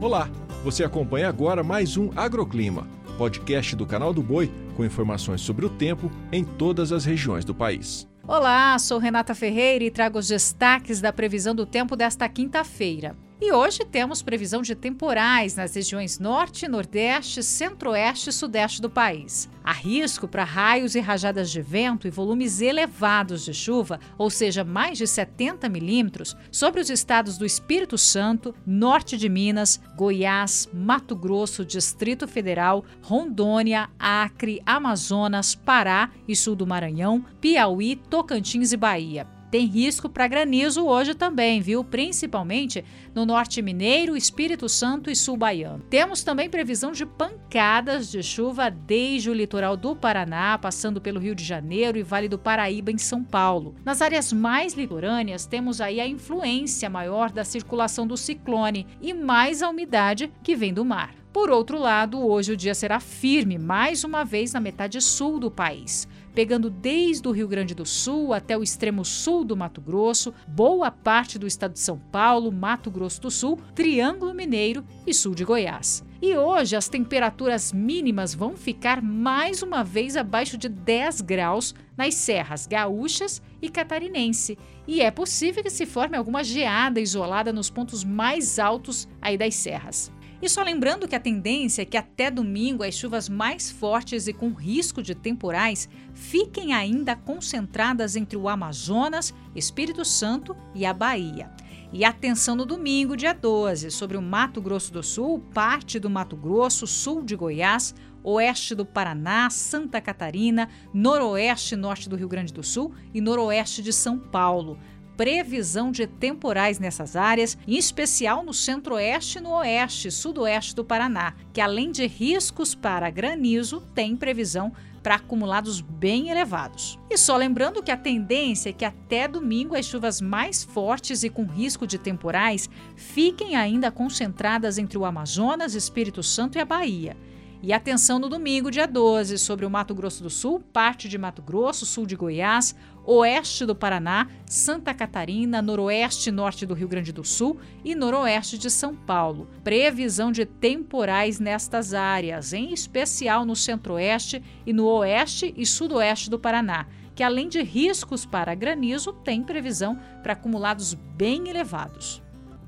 Olá, você acompanha agora mais um Agroclima, podcast do canal do Boi com informações sobre o tempo em todas as regiões do país. Olá, sou Renata Ferreira e trago os destaques da previsão do tempo desta quinta-feira. E hoje temos previsão de temporais nas regiões norte, nordeste, centro-oeste e sudeste do país. Há risco para raios e rajadas de vento e volumes elevados de chuva, ou seja, mais de 70 milímetros, sobre os estados do Espírito Santo, norte de Minas, Goiás, Mato Grosso, Distrito Federal, Rondônia, Acre, Amazonas, Pará e sul do Maranhão, Piauí, Tocantins e Bahia. Tem risco para granizo hoje também, viu? Principalmente no norte mineiro, Espírito Santo e sul baiano. Temos também previsão de pancadas de chuva desde o litoral do Paraná, passando pelo Rio de Janeiro e Vale do Paraíba em São Paulo. Nas áreas mais litorâneas, temos aí a influência maior da circulação do ciclone e mais a umidade que vem do mar. Por outro lado, hoje o dia será firme mais uma vez na metade sul do país pegando desde o Rio Grande do Sul até o extremo sul do Mato Grosso, boa parte do estado de São Paulo, Mato Grosso do Sul, Triângulo Mineiro e sul de Goiás. E hoje as temperaturas mínimas vão ficar mais uma vez abaixo de 10 graus nas serras gaúchas e catarinense. E é possível que se forme alguma geada isolada nos pontos mais altos aí das serras. E só lembrando que a tendência é que até domingo as chuvas mais fortes e com risco de temporais fiquem ainda concentradas entre o Amazonas, Espírito Santo e a Bahia. E atenção no domingo, dia 12, sobre o Mato Grosso do Sul, parte do Mato Grosso, sul de Goiás, oeste do Paraná, Santa Catarina, noroeste e norte do Rio Grande do Sul e noroeste de São Paulo previsão de temporais nessas áreas, em especial no centro-oeste, no oeste e sudoeste do Paraná, que além de riscos para granizo, tem previsão para acumulados bem elevados. E só lembrando que a tendência é que até domingo as chuvas mais fortes e com risco de temporais fiquem ainda concentradas entre o Amazonas, Espírito Santo e a Bahia. E atenção no domingo, dia 12, sobre o Mato Grosso do Sul, parte de Mato Grosso, sul de Goiás, oeste do Paraná, Santa Catarina, noroeste e norte do Rio Grande do Sul e noroeste de São Paulo. Previsão de temporais nestas áreas, em especial no centro-oeste e no oeste e sudoeste do Paraná, que além de riscos para granizo, tem previsão para acumulados bem elevados.